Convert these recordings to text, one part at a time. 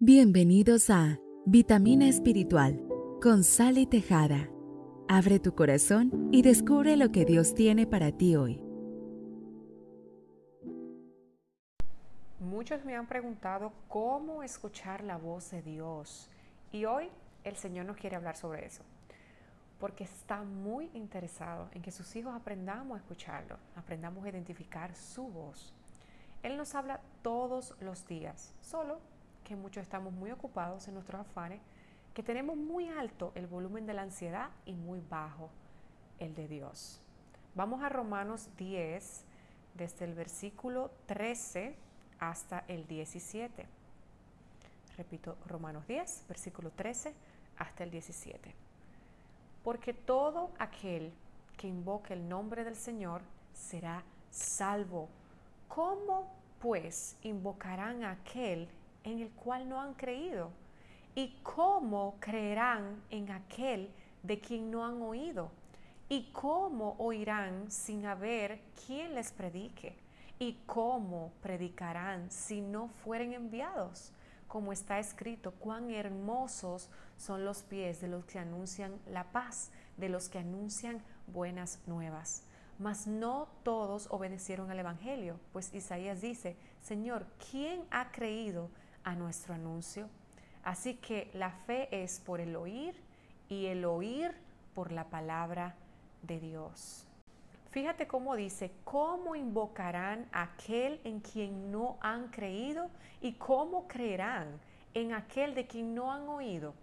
Bienvenidos a Vitamina Espiritual con Sally Tejada. Abre tu corazón y descubre lo que Dios tiene para ti hoy. Muchos me han preguntado cómo escuchar la voz de Dios y hoy el Señor nos quiere hablar sobre eso, porque está muy interesado en que sus hijos aprendamos a escucharlo, aprendamos a identificar su voz. Él nos habla todos los días, solo que muchos estamos muy ocupados en nuestros afanes, que tenemos muy alto el volumen de la ansiedad y muy bajo el de Dios. Vamos a Romanos 10, desde el versículo 13 hasta el 17. Repito, Romanos 10, versículo 13 hasta el 17. Porque todo aquel que invoque el nombre del Señor será salvo. ¿Cómo pues invocarán a aquel en el cual no han creído? ¿Y cómo creerán en aquel de quien no han oído? ¿Y cómo oirán sin haber quien les predique? ¿Y cómo predicarán si no fueren enviados? Como está escrito, cuán hermosos son los pies de los que anuncian la paz, de los que anuncian buenas nuevas. Mas no todos obedecieron al Evangelio, pues Isaías dice, Señor, ¿quién ha creído a nuestro anuncio. Así que la fe es por el oír y el oír por la palabra de Dios. Fíjate cómo dice, ¿cómo invocarán aquel en quien no han creído? ¿Y cómo creerán en aquel de quien no han oído?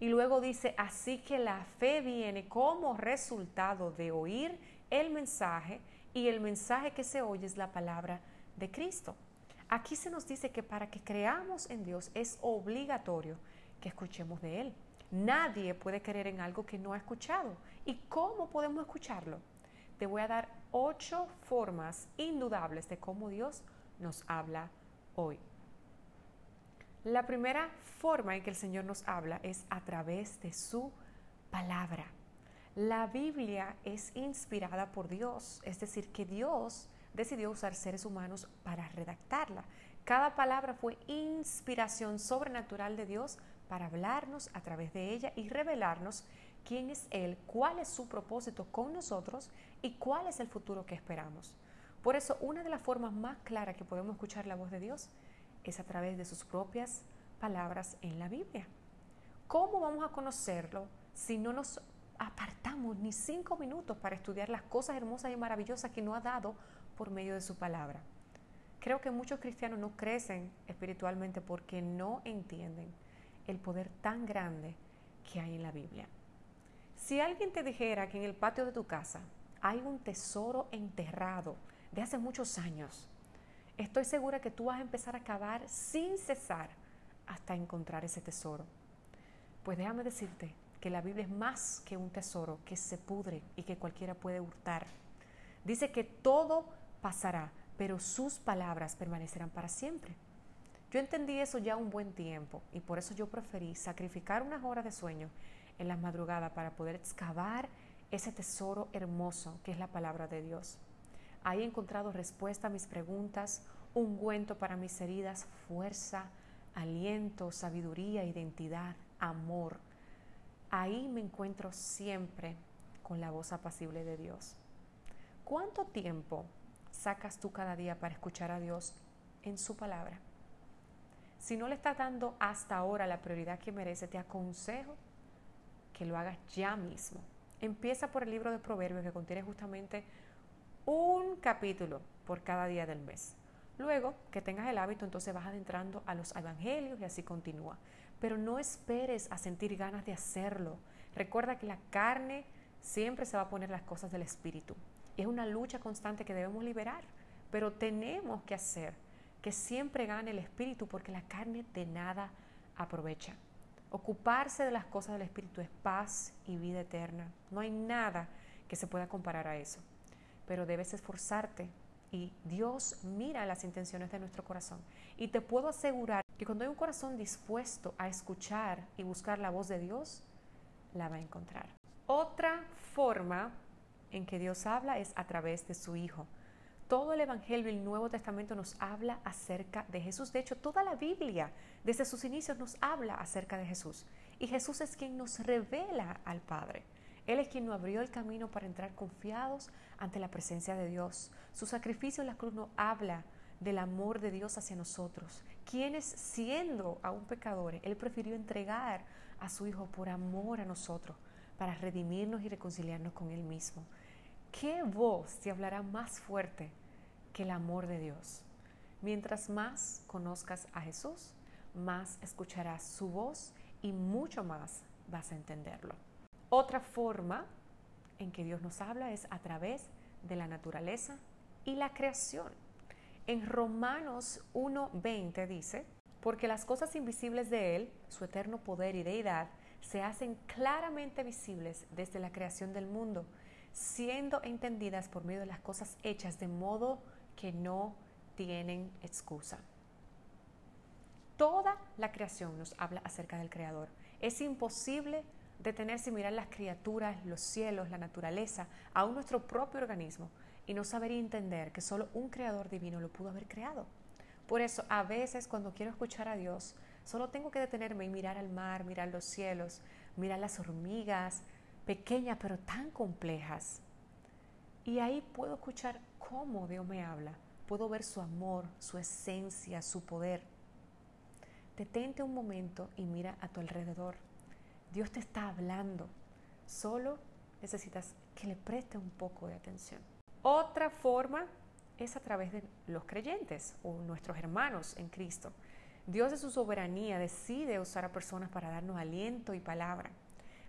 Y luego dice, así que la fe viene como resultado de oír el mensaje y el mensaje que se oye es la palabra de Cristo. Aquí se nos dice que para que creamos en Dios es obligatorio que escuchemos de Él. Nadie puede creer en algo que no ha escuchado. ¿Y cómo podemos escucharlo? Te voy a dar ocho formas indudables de cómo Dios nos habla hoy. La primera forma en que el Señor nos habla es a través de su palabra. La Biblia es inspirada por Dios, es decir, que Dios decidió usar seres humanos para redactarla. Cada palabra fue inspiración sobrenatural de Dios para hablarnos a través de ella y revelarnos quién es Él, cuál es su propósito con nosotros y cuál es el futuro que esperamos. Por eso, una de las formas más claras que podemos escuchar la voz de Dios es a través de sus propias palabras en la Biblia. ¿Cómo vamos a conocerlo si no nos apartamos ni cinco minutos para estudiar las cosas hermosas y maravillosas que nos ha dado por medio de su palabra. Creo que muchos cristianos no crecen espiritualmente porque no entienden el poder tan grande que hay en la Biblia. Si alguien te dijera que en el patio de tu casa hay un tesoro enterrado de hace muchos años, estoy segura que tú vas a empezar a cavar sin cesar hasta encontrar ese tesoro. Pues déjame decirte que la Biblia es más que un tesoro que se pudre y que cualquiera puede hurtar. Dice que todo pasará, pero sus palabras permanecerán para siempre. Yo entendí eso ya un buen tiempo y por eso yo preferí sacrificar unas horas de sueño en las madrugadas para poder excavar ese tesoro hermoso que es la palabra de Dios. Ahí he encontrado respuesta a mis preguntas, ungüento para mis heridas, fuerza, aliento, sabiduría, identidad, amor. Ahí me encuentro siempre con la voz apacible de Dios. ¿Cuánto tiempo sacas tú cada día para escuchar a Dios en su palabra? Si no le estás dando hasta ahora la prioridad que merece, te aconsejo que lo hagas ya mismo. Empieza por el libro de Proverbios que contiene justamente un capítulo por cada día del mes. Luego que tengas el hábito, entonces vas adentrando a los evangelios y así continúa. Pero no esperes a sentir ganas de hacerlo. Recuerda que la carne siempre se va a poner las cosas del espíritu. Es una lucha constante que debemos liberar, pero tenemos que hacer que siempre gane el espíritu porque la carne de nada aprovecha. Ocuparse de las cosas del espíritu es paz y vida eterna. No hay nada que se pueda comparar a eso. Pero debes esforzarte y Dios mira las intenciones de nuestro corazón. Y te puedo asegurar que cuando hay un corazón dispuesto a escuchar y buscar la voz de Dios, la va a encontrar. Otra forma en que Dios habla es a través de su Hijo. Todo el Evangelio y el Nuevo Testamento nos habla acerca de Jesús. De hecho, toda la Biblia, desde sus inicios, nos habla acerca de Jesús. Y Jesús es quien nos revela al Padre. Él es quien nos abrió el camino para entrar confiados ante la presencia de Dios. Su sacrificio en la cruz nos habla del amor de Dios hacia nosotros, quienes siendo aún pecadores, Él prefirió entregar a su Hijo por amor a nosotros, para redimirnos y reconciliarnos con Él mismo. ¿Qué voz te hablará más fuerte que el amor de Dios? Mientras más conozcas a Jesús, más escucharás su voz y mucho más vas a entenderlo. Otra forma en que Dios nos habla es a través de la naturaleza y la creación. En Romanos 1.20 dice, porque las cosas invisibles de Él, su eterno poder y deidad, se hacen claramente visibles desde la creación del mundo siendo entendidas por medio de las cosas hechas de modo que no tienen excusa. Toda la creación nos habla acerca del Creador. Es imposible detenerse y mirar las criaturas, los cielos, la naturaleza, aún nuestro propio organismo y no saber y entender que solo un Creador divino lo pudo haber creado. Por eso, a veces cuando quiero escuchar a Dios, solo tengo que detenerme y mirar al mar, mirar los cielos, mirar las hormigas, pequeñas pero tan complejas. Y ahí puedo escuchar cómo Dios me habla. Puedo ver su amor, su esencia, su poder. Detente un momento y mira a tu alrededor. Dios te está hablando. Solo necesitas que le preste un poco de atención. Otra forma es a través de los creyentes o nuestros hermanos en Cristo. Dios de su soberanía decide usar a personas para darnos aliento y palabra.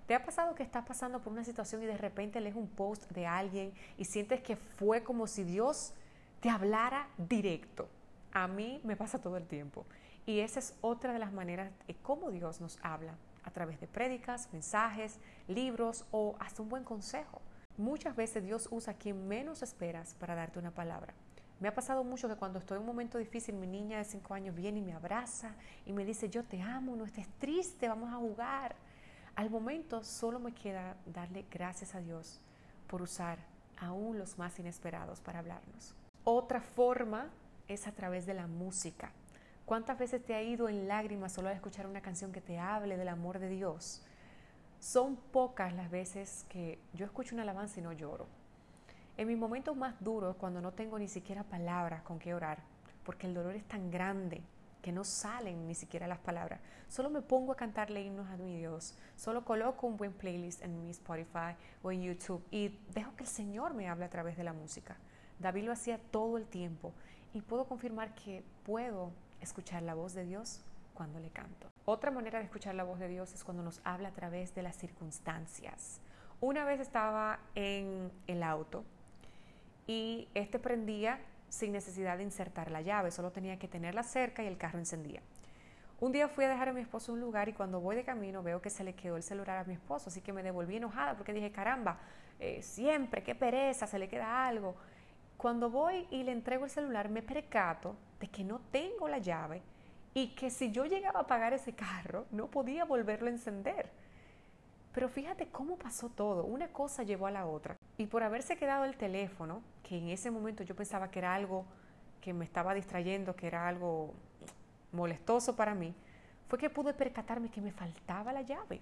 ¿Te ha pasado que estás pasando por una situación y de repente lees un post de alguien y sientes que fue como si Dios te hablara directo? A mí me pasa todo el tiempo. Y esa es otra de las maneras de cómo Dios nos habla, a través de prédicas, mensajes, libros o hasta un buen consejo. Muchas veces Dios usa quien menos esperas para darte una palabra. Me ha pasado mucho que cuando estoy en un momento difícil, mi niña de 5 años viene y me abraza y me dice, yo te amo, no estés triste, vamos a jugar. Al momento solo me queda darle gracias a Dios por usar aún los más inesperados para hablarnos. Otra forma es a través de la música. ¿Cuántas veces te ha ido en lágrimas solo al escuchar una canción que te hable del amor de Dios? Son pocas las veces que yo escucho una alabanza y no lloro. En mis momentos más duros, cuando no tengo ni siquiera palabras con qué orar, porque el dolor es tan grande que no salen ni siquiera las palabras. Solo me pongo a cantarle himnos a mi Dios. Solo coloco un buen playlist en mi Spotify o en YouTube y dejo que el Señor me hable a través de la música. David lo hacía todo el tiempo y puedo confirmar que puedo escuchar la voz de Dios cuando le canto. Otra manera de escuchar la voz de Dios es cuando nos habla a través de las circunstancias. Una vez estaba en el auto y este prendía sin necesidad de insertar la llave, solo tenía que tenerla cerca y el carro encendía. Un día fui a dejar a mi esposo un lugar y cuando voy de camino veo que se le quedó el celular a mi esposo, así que me devolví enojada porque dije, caramba, eh, siempre, qué pereza, se le queda algo. Cuando voy y le entrego el celular me percato de que no tengo la llave y que si yo llegaba a apagar ese carro no podía volverlo a encender. Pero fíjate cómo pasó todo, una cosa llevó a la otra. Y por haberse quedado el teléfono, que en ese momento yo pensaba que era algo que me estaba distrayendo, que era algo molestoso para mí, fue que pude percatarme que me faltaba la llave.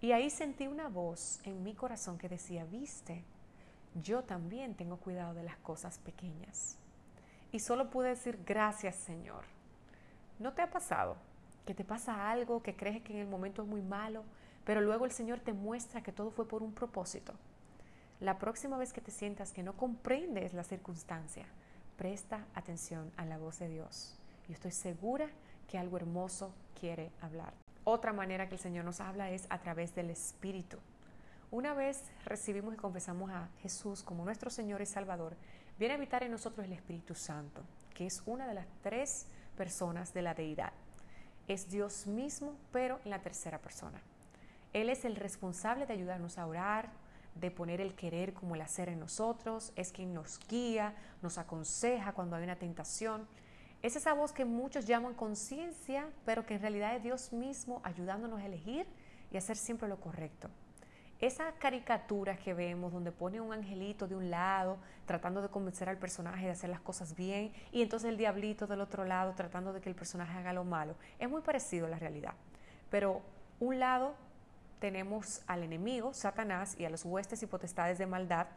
Y ahí sentí una voz en mi corazón que decía, viste, yo también tengo cuidado de las cosas pequeñas. Y solo pude decir, gracias Señor. ¿No te ha pasado que te pasa algo que crees que en el momento es muy malo, pero luego el Señor te muestra que todo fue por un propósito? La próxima vez que te sientas que no comprendes la circunstancia, presta atención a la voz de Dios. Yo estoy segura que algo hermoso quiere hablar. Otra manera que el Señor nos habla es a través del Espíritu. Una vez recibimos y confesamos a Jesús como nuestro Señor y Salvador, viene a habitar en nosotros el Espíritu Santo, que es una de las tres personas de la deidad. Es Dios mismo, pero en la tercera persona. Él es el responsable de ayudarnos a orar, de poner el querer como el hacer en nosotros, es quien nos guía, nos aconseja cuando hay una tentación. Es esa voz que muchos llaman conciencia, pero que en realidad es Dios mismo ayudándonos a elegir y hacer siempre lo correcto. Esas caricaturas que vemos donde pone un angelito de un lado tratando de convencer al personaje de hacer las cosas bien y entonces el diablito del otro lado tratando de que el personaje haga lo malo, es muy parecido a la realidad. Pero un lado tenemos al enemigo, Satanás, y a los huestes y potestades de maldad,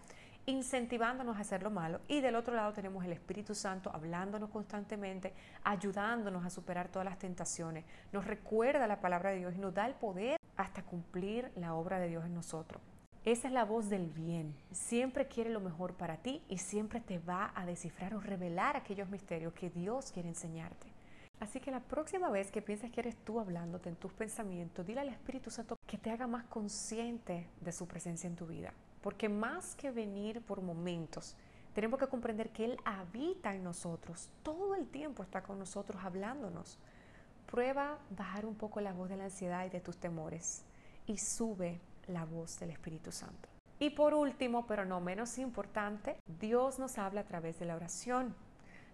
incentivándonos a hacer lo malo. Y del otro lado tenemos el Espíritu Santo hablándonos constantemente, ayudándonos a superar todas las tentaciones. Nos recuerda la palabra de Dios y nos da el poder hasta cumplir la obra de Dios en nosotros. Esa es la voz del bien. Siempre quiere lo mejor para ti y siempre te va a descifrar o revelar aquellos misterios que Dios quiere enseñarte. Así que la próxima vez que pienses que eres tú hablándote en tus pensamientos, dile al Espíritu Santo que te haga más consciente de su presencia en tu vida. Porque más que venir por momentos, tenemos que comprender que Él habita en nosotros. Todo el tiempo está con nosotros hablándonos. Prueba bajar un poco la voz de la ansiedad y de tus temores y sube la voz del Espíritu Santo. Y por último, pero no menos importante, Dios nos habla a través de la oración.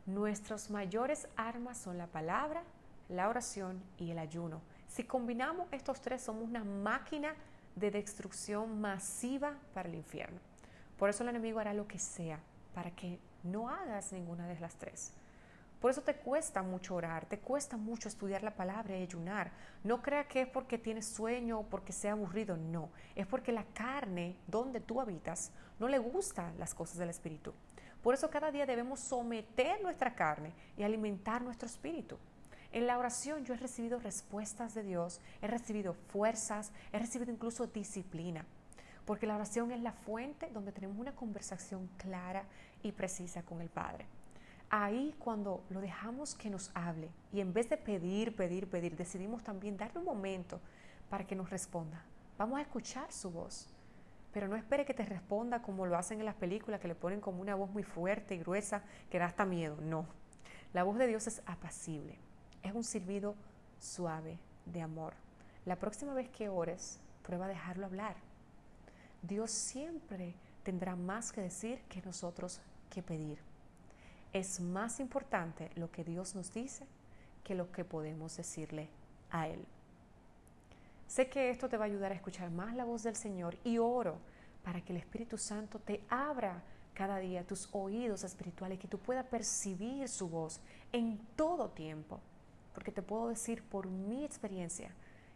Nuestros mayores armas son la palabra, la oración y el ayuno. Si combinamos estos tres, somos una máquina de destrucción masiva para el infierno. Por eso el enemigo hará lo que sea para que no hagas ninguna de las tres. Por eso te cuesta mucho orar, te cuesta mucho estudiar la palabra y ayunar. No crea que es porque tienes sueño o porque sea aburrido, no. Es porque la carne donde tú habitas no le gustan las cosas del espíritu. Por eso cada día debemos someter nuestra carne y alimentar nuestro espíritu. En la oración yo he recibido respuestas de Dios, he recibido fuerzas, he recibido incluso disciplina, porque la oración es la fuente donde tenemos una conversación clara y precisa con el Padre. Ahí cuando lo dejamos que nos hable y en vez de pedir, pedir, pedir, decidimos también darle un momento para que nos responda. Vamos a escuchar su voz, pero no espere que te responda como lo hacen en las películas, que le ponen como una voz muy fuerte y gruesa que da hasta miedo. No, la voz de Dios es apacible es un silbido suave de amor. La próxima vez que ores, prueba a dejarlo hablar. Dios siempre tendrá más que decir que nosotros que pedir. Es más importante lo que Dios nos dice que lo que podemos decirle a Él. Sé que esto te va a ayudar a escuchar más la voz del Señor y oro para que el Espíritu Santo te abra cada día tus oídos espirituales, que tú puedas percibir su voz en todo tiempo porque te puedo decir por mi experiencia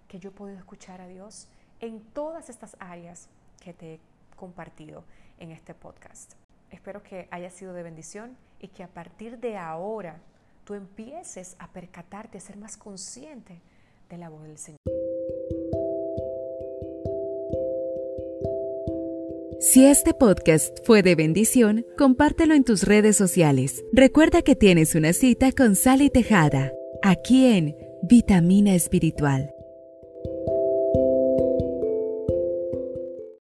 que yo he podido escuchar a Dios en todas estas áreas que te he compartido en este podcast. Espero que haya sido de bendición y que a partir de ahora tú empieces a percatarte, a ser más consciente de la voz del Señor. Si este podcast fue de bendición, compártelo en tus redes sociales. Recuerda que tienes una cita con Sally Tejada aquí en Vitamina Espiritual.